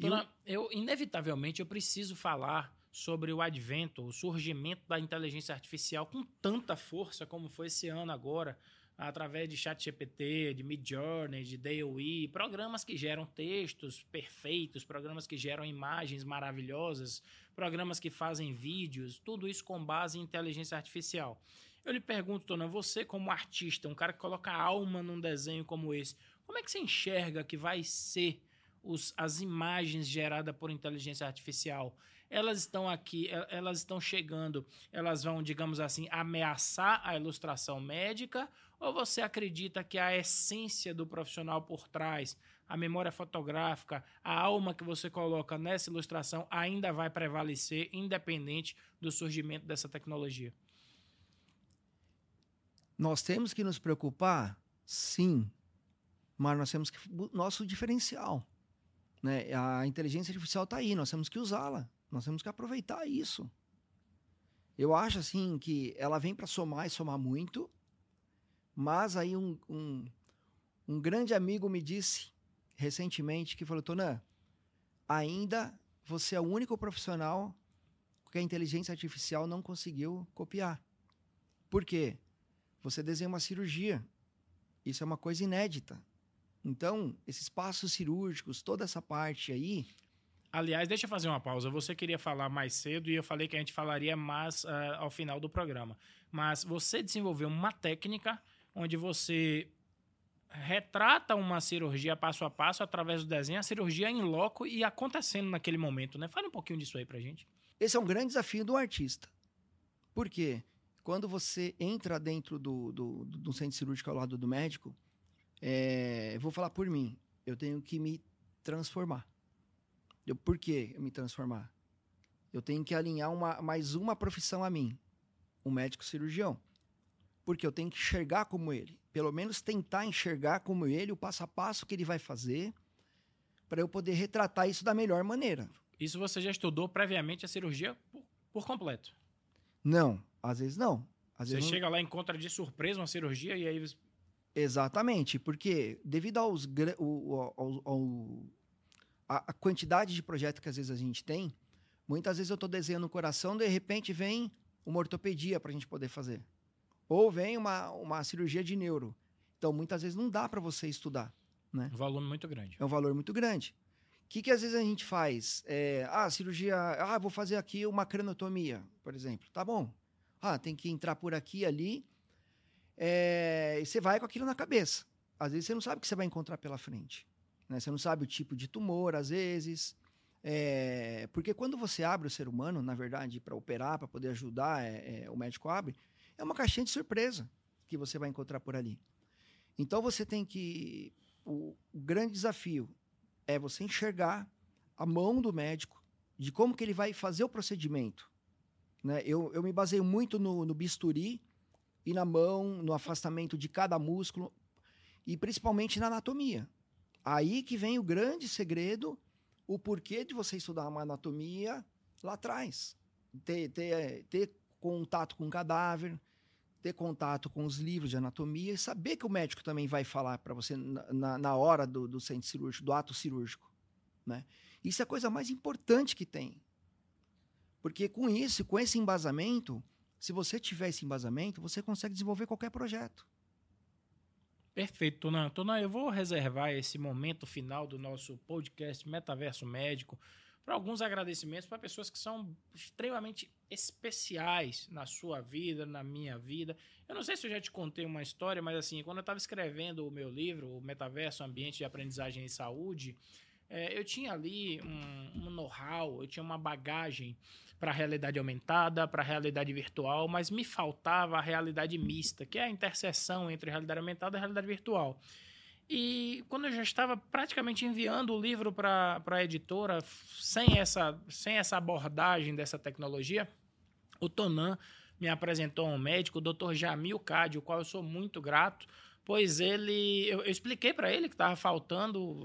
Speaker 1: Dona, eu... inevitavelmente, eu preciso falar sobre o advento, o surgimento da inteligência artificial com tanta força como foi esse ano agora, através de ChatGPT, de Midjourney, de DALL-E, programas que geram textos perfeitos, programas que geram imagens maravilhosas, programas que fazem vídeos, tudo isso com base em inteligência artificial. Eu lhe pergunto, Tona, você como artista, um cara que coloca alma num desenho como esse, Como é que você enxerga que vai ser os, as imagens geradas por inteligência artificial? Elas estão aqui, elas estão chegando, elas vão, digamos assim, ameaçar a ilustração médica? Ou você acredita que a essência do profissional por trás, a memória fotográfica, a alma que você coloca nessa ilustração ainda vai prevalecer, independente do surgimento dessa tecnologia?
Speaker 2: Nós temos que nos preocupar, sim, mas nós temos que. Nosso diferencial. Né? A inteligência artificial está aí, nós temos que usá-la, nós temos que aproveitar isso. Eu acho assim que ela vem para somar e somar muito, mas aí um, um, um grande amigo me disse recentemente que falou, Tonan, ainda você é o único profissional que a inteligência artificial não conseguiu copiar. Por quê? Você desenha uma cirurgia. Isso é uma coisa inédita. Então, esses passos cirúrgicos, toda essa parte aí.
Speaker 1: Aliás, deixa eu fazer uma pausa. Você queria falar mais cedo e eu falei que a gente falaria mais uh, ao final do programa. Mas você desenvolveu uma técnica onde você retrata uma cirurgia passo a passo através do desenho, a cirurgia em loco e acontecendo naquele momento, né? Fale um pouquinho disso aí pra gente.
Speaker 2: Esse é um grande desafio do artista. Por quê? Quando você entra dentro do, do, do centro cirúrgico ao lado do médico, é, vou falar por mim, eu tenho que me transformar. Eu, por que me transformar? Eu tenho que alinhar uma, mais uma profissão a mim, um médico cirurgião. Porque eu tenho que enxergar como ele. Pelo menos tentar enxergar como ele, o passo a passo que ele vai fazer, para eu poder retratar isso da melhor maneira.
Speaker 1: Isso você já estudou previamente a cirurgia por, por completo?
Speaker 2: Não, às vezes não. Às
Speaker 1: você
Speaker 2: vezes
Speaker 1: chega não... lá e encontra de surpresa uma cirurgia e aí.
Speaker 2: Exatamente, porque devido aos, ao, ao, ao, a quantidade de projetos que às vezes a gente tem, muitas vezes eu estou desenhando o coração, de repente vem uma ortopedia para a gente poder fazer. Ou vem uma, uma cirurgia de neuro. Então, muitas vezes não dá para você estudar. Né?
Speaker 1: Um valor muito grande.
Speaker 2: É um valor muito grande. O que, que às vezes a gente faz? É, ah, cirurgia. Ah, vou fazer aqui uma cranotomia, por exemplo. Tá bom. Ah, tem que entrar por aqui ali. É, e você vai com aquilo na cabeça. Às vezes você não sabe o que você vai encontrar pela frente. Né? Você não sabe o tipo de tumor, às vezes. É, porque quando você abre o ser humano, na verdade, para operar, para poder ajudar, é, é, o médico abre, é uma caixinha de surpresa que você vai encontrar por ali. Então você tem que. O, o grande desafio é você enxergar a mão do médico de como que ele vai fazer o procedimento. Né? Eu, eu me baseio muito no, no bisturi e na mão, no afastamento de cada músculo e principalmente na anatomia. Aí que vem o grande segredo, o porquê de você estudar uma anatomia lá atrás. Ter, ter, ter contato com o cadáver, ter contato com os livros de anatomia e saber que o médico também vai falar para você na, na, hora do, do centro cirúrgico, do ato cirúrgico. Né? Isso é a coisa mais importante que tem. Porque com isso, com esse embasamento, se você tiver esse embasamento, você consegue desenvolver qualquer projeto.
Speaker 1: Perfeito, Tonan. Tonan, eu vou reservar esse momento final do nosso podcast Metaverso Médico para alguns agradecimentos para pessoas que são extremamente especiais na sua vida, na minha vida. Eu não sei se eu já te contei uma história, mas assim, quando eu estava escrevendo o meu livro, o Metaverso Ambiente de Aprendizagem e Saúde, é, eu tinha ali um, um know-how, eu tinha uma bagagem para a realidade aumentada, para a realidade virtual, mas me faltava a realidade mista, que é a interseção entre realidade aumentada e realidade virtual. E quando eu já estava praticamente enviando o livro para a editora, sem essa, sem essa abordagem dessa tecnologia, o Tonan me apresentou um médico, o Dr. Jamil Cade, o qual eu sou muito grato, pois ele eu, eu expliquei para ele que estava faltando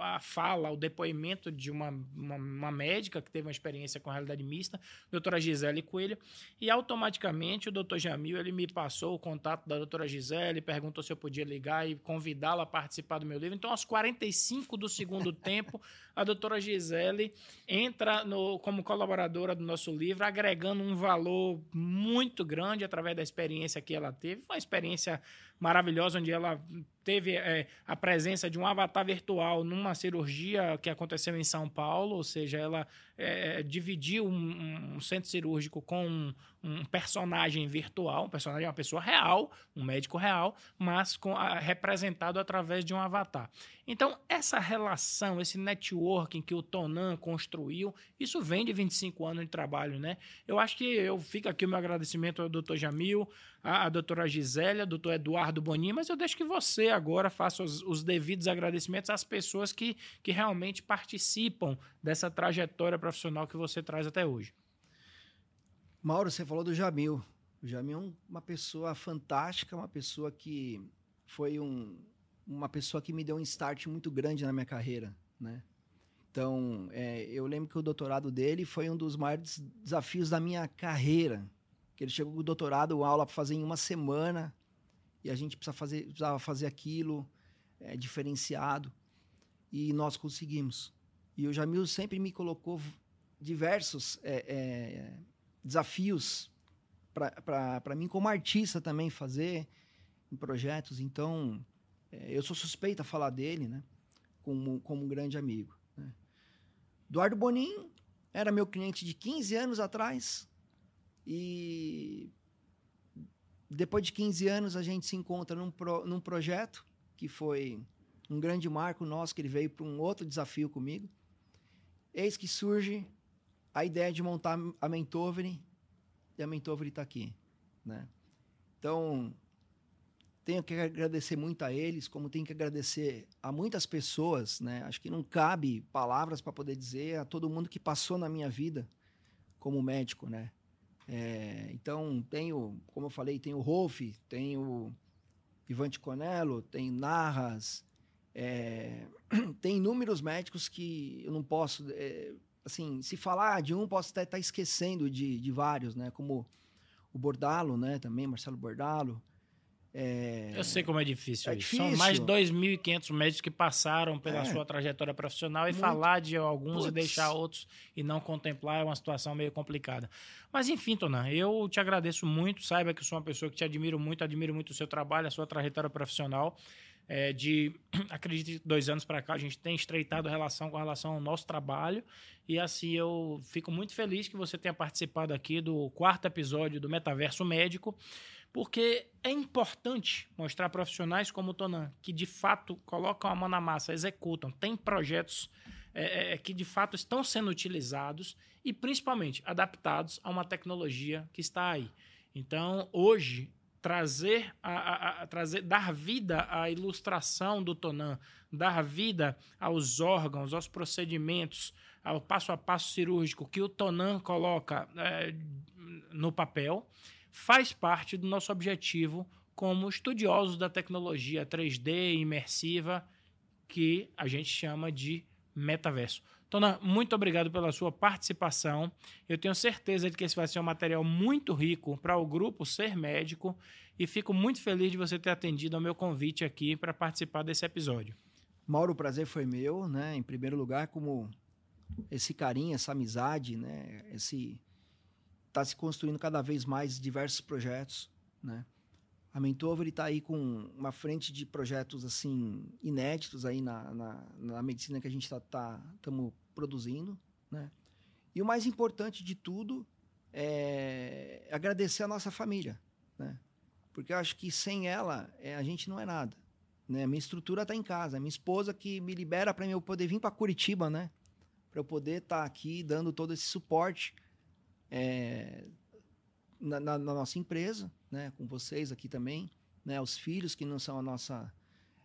Speaker 1: a fala, o depoimento de uma, uma, uma, médica que teve uma experiência com realidade mista, doutora Gisele Coelho, e automaticamente o doutor Jamil ele me passou o contato da doutora Gisele, perguntou se eu podia ligar e convidá-la a participar do meu livro. Então, aos 45 do segundo tempo, a doutora Gisele entra no, como colaboradora do nosso livro, agregando um valor muito grande através da experiência que ela teve, uma experiência maravilhosa, onde ela teve é, a presença de um avatar virtual numa cirurgia que aconteceu em São Paulo, ou seja, ela é, dividiu um, um, centro cirúrgico com um, um, personagem virtual, um personagem, uma pessoa real, um médico real, mas com, a, representado através de um avatar. Então, essa relação, esse networking que o Tonan construiu, isso vem de 25 anos de trabalho, né? Eu acho que eu fico aqui o meu agradecimento ao doutor Jamil, à, à doutora Gisélia, ao doutor Eduardo Bonin, mas eu deixo que você agora faça os, os devidos agradecimentos às pessoas que, que realmente participam dessa trajetória profissional que você traz até hoje.
Speaker 2: Mauro, você falou do Jamil. O Jamil é uma pessoa fantástica, uma pessoa que foi um, uma pessoa que me deu um start muito grande na minha carreira, né? Então, é, eu lembro que o doutorado dele foi um dos maiores desafios da minha carreira. Que ele chegou com o doutorado, aula para fazer em uma semana, e a gente precisa fazer, precisava fazer aquilo é, diferenciado, e nós conseguimos. E o Jamil sempre me colocou diversos é, é, desafios para mim como artista também fazer em projetos. Então, é, eu sou suspeita a falar dele, né? Como, como um grande amigo. Né? Eduardo Bonin era meu cliente de 15 anos atrás e depois de 15 anos a gente se encontra num, pro, num projeto que foi um grande marco nosso, que ele veio para um outro desafio comigo. Eis que surge a ideia de montar a Mentovere e a Mentovere está aqui, né? Então, tenho que agradecer muito a eles, como tenho que agradecer a muitas pessoas, né? Acho que não cabe palavras para poder dizer a todo mundo que passou na minha vida como médico, né? É, então, tenho, como eu falei, tenho o Rolf, tenho Ivante Conello, tenho Narras, é, tem inúmeros médicos que eu não posso, é, assim, se falar de um, posso até estar esquecendo de, de vários, né? Como o Bordalo, né? Também, Marcelo Bordalo.
Speaker 1: É... Eu sei como é difícil é isso. Difícil. São mais de 2.500 médicos que passaram pela é. sua trajetória profissional e Muito. falar de alguns Puts. e deixar outros e não contemplar é uma situação meio complicada. Mas enfim, Tonan, eu te agradeço muito. Saiba que eu sou uma pessoa que te admiro muito, admiro muito o seu trabalho, a sua trajetória profissional é, de, acredito, dois anos para cá, a gente tem estreitado a relação com relação ao nosso trabalho. E assim, eu fico muito feliz que você tenha participado aqui do quarto episódio do Metaverso Médico, porque é importante mostrar profissionais como o Tonan, que de fato colocam a mão na massa, executam, têm projetos é, é, que de fato estão sendo utilizados e principalmente adaptados a uma tecnologia que está aí. Então, hoje, trazer, a, a, a, trazer, dar vida à ilustração do Tonan, dar vida aos órgãos, aos procedimentos, ao passo a passo cirúrgico que o Tonan coloca é, no papel, faz parte do nosso objetivo como estudiosos da tecnologia 3D imersiva que a gente chama de metaverso. Tona, muito obrigado pela sua participação. Eu tenho certeza de que esse vai ser um material muito rico para o grupo Ser Médico e fico muito feliz de você ter atendido ao meu convite aqui para participar desse episódio.
Speaker 2: Mauro, o prazer foi meu, né? Em primeiro lugar, como esse carinho, essa amizade, né? Esse tá se construindo cada vez mais diversos projetos, né? A Mentover está aí com uma frente de projetos assim inéditos aí na, na, na medicina que a gente está tá, tá produzindo, né? E o mais importante de tudo é agradecer a nossa família, né? Porque eu acho que sem ela é, a gente não é nada, né? Minha estrutura está em casa, minha esposa que me libera para eu poder vir para Curitiba, né? Para eu poder estar tá aqui dando todo esse suporte é, na, na, na, nossa empresa, né, com vocês aqui também, né, os filhos que não são a nossa,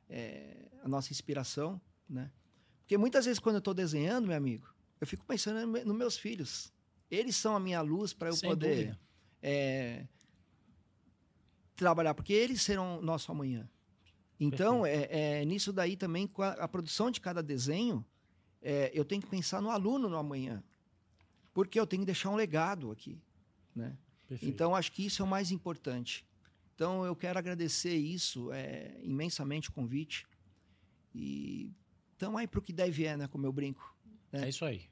Speaker 2: é, a nossa inspiração, né? Porque muitas vezes quando eu estou desenhando, meu amigo, eu fico pensando nos no meus filhos. Eles são a minha luz para eu Sem poder é, trabalhar, porque eles serão nosso amanhã. Então, é, é, nisso daí também, com a, a produção de cada desenho, é, eu tenho que pensar no aluno no amanhã. Porque eu tenho que deixar um legado aqui, né? Perfeito. Então, acho que isso é o mais importante. Então, eu quero agradecer isso é, imensamente o convite. E estamos aí para o que deve é, né? Como eu brinco. Né?
Speaker 1: É isso aí.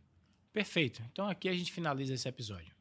Speaker 1: Perfeito. Então, aqui a gente finaliza esse episódio.